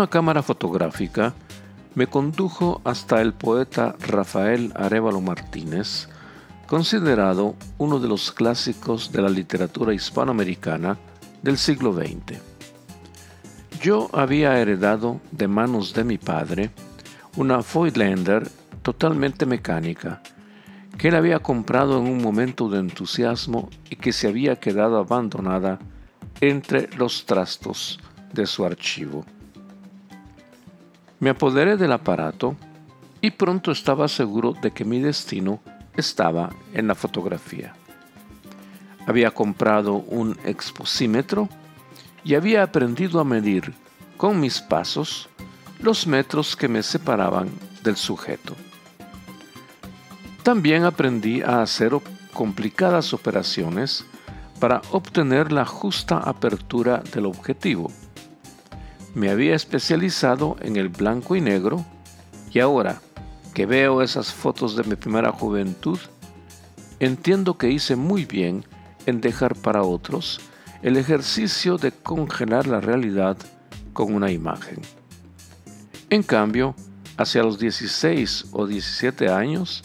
Una cámara fotográfica me condujo hasta el poeta Rafael Arevalo Martínez, considerado uno de los clásicos de la literatura hispanoamericana del siglo XX. Yo había heredado de manos de mi padre una Voigtlander totalmente mecánica, que él había comprado en un momento de entusiasmo y que se había quedado abandonada entre los trastos de su archivo. Me apoderé del aparato y pronto estaba seguro de que mi destino estaba en la fotografía. Había comprado un exposímetro y había aprendido a medir con mis pasos los metros que me separaban del sujeto. También aprendí a hacer complicadas operaciones para obtener la justa apertura del objetivo me había especializado en el blanco y negro y ahora que veo esas fotos de mi primera juventud, entiendo que hice muy bien en dejar para otros el ejercicio de congelar la realidad con una imagen. En cambio, hacia los 16 o 17 años,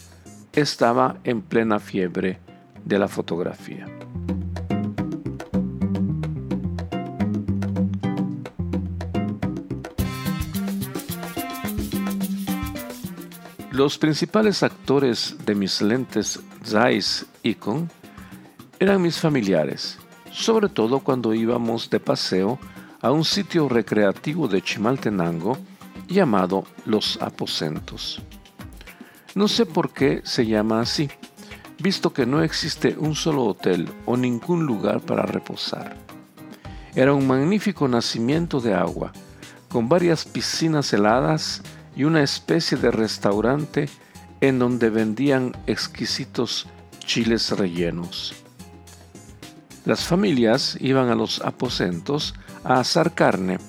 estaba en plena fiebre de la fotografía. Los principales actores de mis lentes Zeiss Icon eran mis familiares, sobre todo cuando íbamos de paseo a un sitio recreativo de Chimaltenango llamado Los Aposentos. No sé por qué se llama así, visto que no existe un solo hotel o ningún lugar para reposar. Era un magnífico nacimiento de agua, con varias piscinas heladas y una especie de restaurante en donde vendían exquisitos chiles rellenos. Las familias iban a los aposentos a asar carne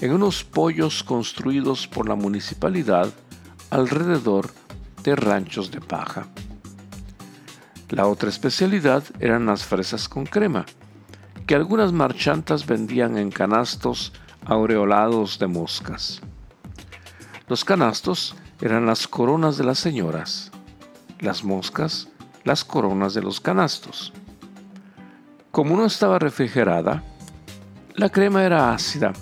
en unos pollos construidos por la municipalidad alrededor de ranchos de paja. La otra especialidad eran las fresas con crema, que algunas marchantas vendían en canastos aureolados de moscas. Los canastos eran las coronas de las señoras, las moscas las coronas de los canastos. Como no estaba refrigerada, la crema era ácida,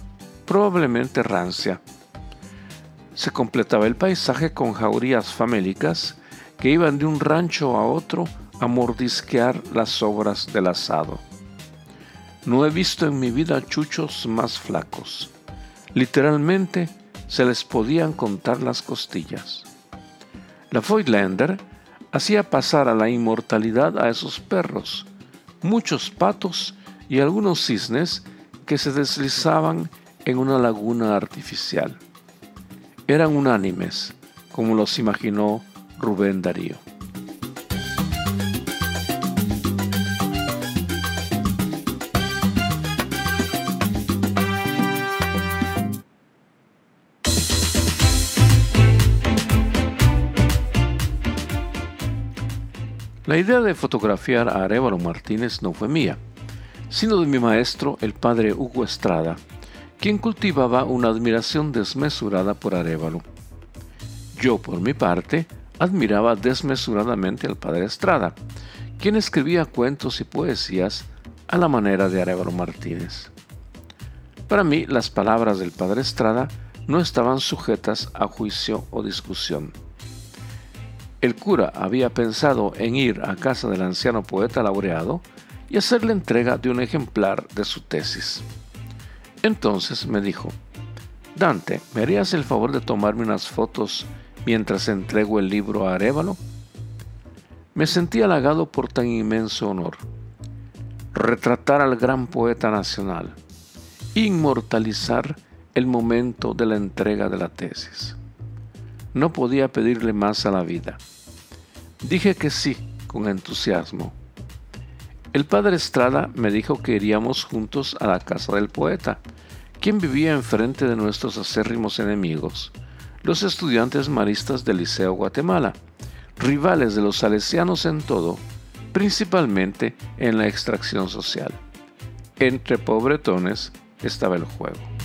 probablemente rancia. Se completaba el paisaje con jaurías famélicas que iban de un rancho a otro a mordisquear las sobras del asado. No he visto en mi vida chuchos más flacos. Literalmente, se les podían contar las costillas. La Voigtlander hacía pasar a la inmortalidad a esos perros, muchos patos y algunos cisnes que se deslizaban en una laguna artificial. Eran unánimes, como los imaginó Rubén Darío. La idea de fotografiar a Arevalo Martínez no fue mía, sino de mi maestro, el padre Hugo Estrada, quien cultivaba una admiración desmesurada por Arevalo. Yo, por mi parte, admiraba desmesuradamente al padre Estrada, quien escribía cuentos y poesías a la manera de Arevalo Martínez. Para mí, las palabras del padre Estrada no estaban sujetas a juicio o discusión el cura había pensado en ir a casa del anciano poeta laureado y hacerle entrega de un ejemplar de su tesis. Entonces me dijo, Dante, ¿me harías el favor de tomarme unas fotos mientras entrego el libro a Arevalo? Me sentí halagado por tan inmenso honor. Retratar al gran poeta nacional, inmortalizar el momento de la entrega de la tesis. No podía pedirle más a la vida. Dije que sí, con entusiasmo. El padre Estrada me dijo que iríamos juntos a la casa del poeta, quien vivía enfrente de nuestros acérrimos enemigos, los estudiantes maristas del Liceo Guatemala, rivales de los salesianos en todo, principalmente en la extracción social. Entre pobretones estaba el juego.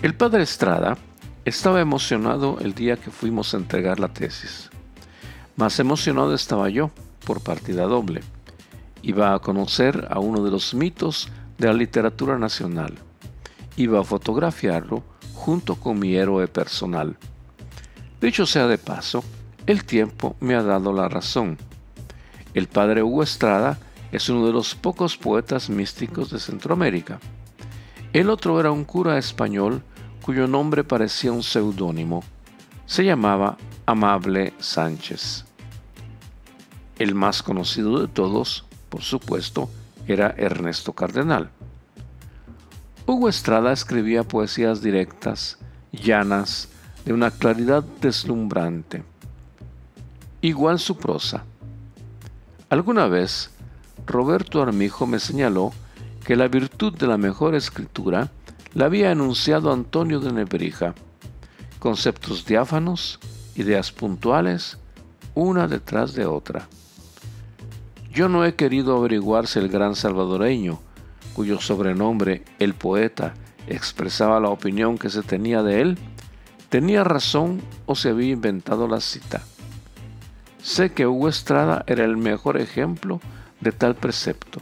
El padre Estrada estaba emocionado el día que fuimos a entregar la tesis. Más emocionado estaba yo, por partida doble. Iba a conocer a uno de los mitos de la literatura nacional. Iba a fotografiarlo junto con mi héroe personal. Dicho sea de paso, el tiempo me ha dado la razón. El padre Hugo Estrada es uno de los pocos poetas místicos de Centroamérica. El otro era un cura español cuyo nombre parecía un seudónimo. Se llamaba Amable Sánchez. El más conocido de todos, por supuesto, era Ernesto Cardenal. Hugo Estrada escribía poesías directas, llanas, de una claridad deslumbrante. Igual su prosa. Alguna vez, Roberto Armijo me señaló que la virtud de la mejor escritura la había enunciado Antonio de Nebrija. Conceptos diáfanos, ideas puntuales, una detrás de otra. Yo no he querido averiguar si el gran salvadoreño, cuyo sobrenombre el poeta expresaba la opinión que se tenía de él, tenía razón o se había inventado la cita. Sé que Hugo Estrada era el mejor ejemplo de tal precepto.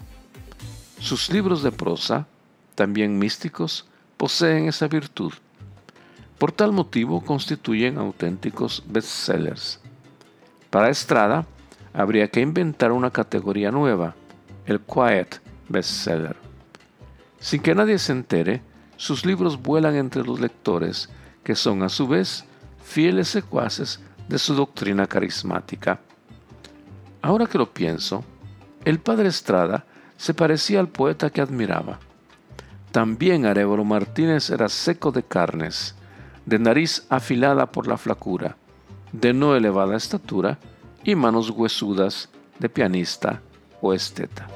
Sus libros de prosa, también místicos, poseen esa virtud. Por tal motivo constituyen auténticos bestsellers. Para Estrada, habría que inventar una categoría nueva, el Quiet Bestseller. Sin que nadie se entere, sus libros vuelan entre los lectores, que son a su vez fieles secuaces de su doctrina carismática. Ahora que lo pienso, el padre Estrada se parecía al poeta que admiraba. También Arevalo Martínez era seco de carnes, de nariz afilada por la flacura, de no elevada estatura y manos huesudas de pianista o esteta.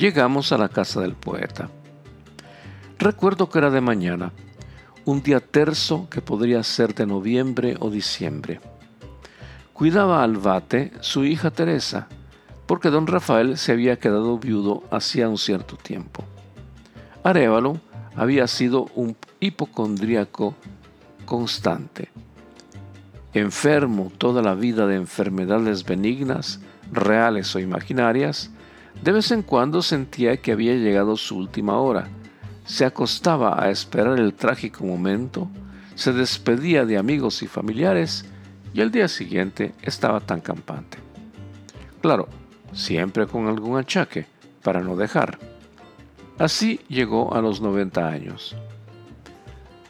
Llegamos a la casa del poeta. Recuerdo que era de mañana, un día terzo que podría ser de noviembre o diciembre. Cuidaba al bate su hija Teresa, porque don Rafael se había quedado viudo hacía un cierto tiempo. Arevalo había sido un hipocondríaco constante. Enfermo toda la vida de enfermedades benignas, reales o imaginarias, de vez en cuando sentía que había llegado su última hora. Se acostaba a esperar el trágico momento, se despedía de amigos y familiares y al día siguiente estaba tan campante. Claro, siempre con algún achaque, para no dejar. Así llegó a los 90 años.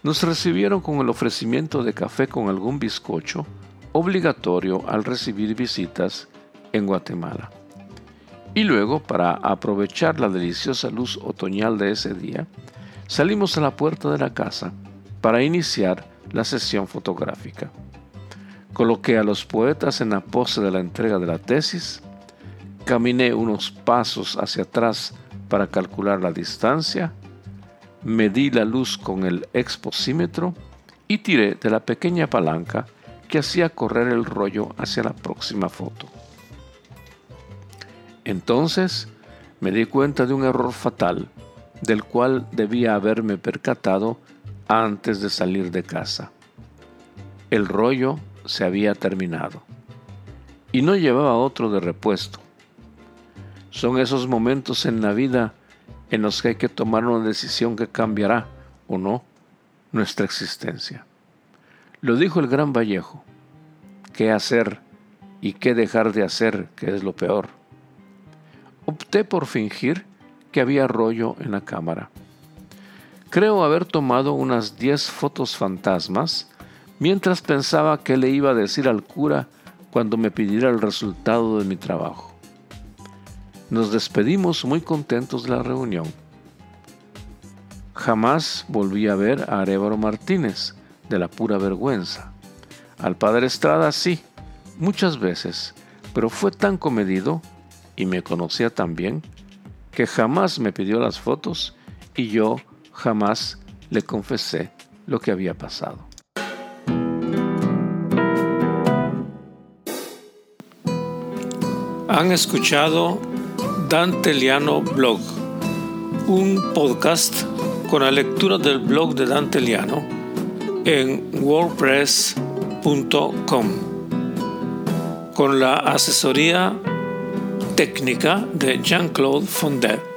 Nos recibieron con el ofrecimiento de café con algún bizcocho, obligatorio al recibir visitas en Guatemala. Y luego, para aprovechar la deliciosa luz otoñal de ese día, salimos a la puerta de la casa para iniciar la sesión fotográfica. Coloqué a los poetas en la pose de la entrega de la tesis, caminé unos pasos hacia atrás para calcular la distancia, medí la luz con el exposímetro y tiré de la pequeña palanca que hacía correr el rollo hacia la próxima foto. Entonces me di cuenta de un error fatal del cual debía haberme percatado antes de salir de casa. El rollo se había terminado. y no llevaba otro de repuesto. Son esos momentos en la vida en los que hay que tomar una decisión que cambiará o no nuestra existencia. Lo dijo el gran Vallejo, qué hacer y qué dejar de hacer, que es lo peor. Opté por fingir que había rollo en la cámara. Creo haber tomado unas 10 fotos fantasmas mientras pensaba qué le iba a decir al cura cuando me pidiera el resultado de mi trabajo. Nos despedimos muy contentos de la reunión. Jamás volví a ver a Arevalo Martínez, de la pura vergüenza. Al padre Estrada sí, muchas veces, pero fue tan comedido y me conocía tan bien que jamás me pidió las fotos y yo jamás le confesé lo que había pasado. Han escuchado Dante Liano Blog, un podcast con la lectura del blog de Dante Liano en wordpress.com con la asesoría técnica de Jean-Claude Fondet.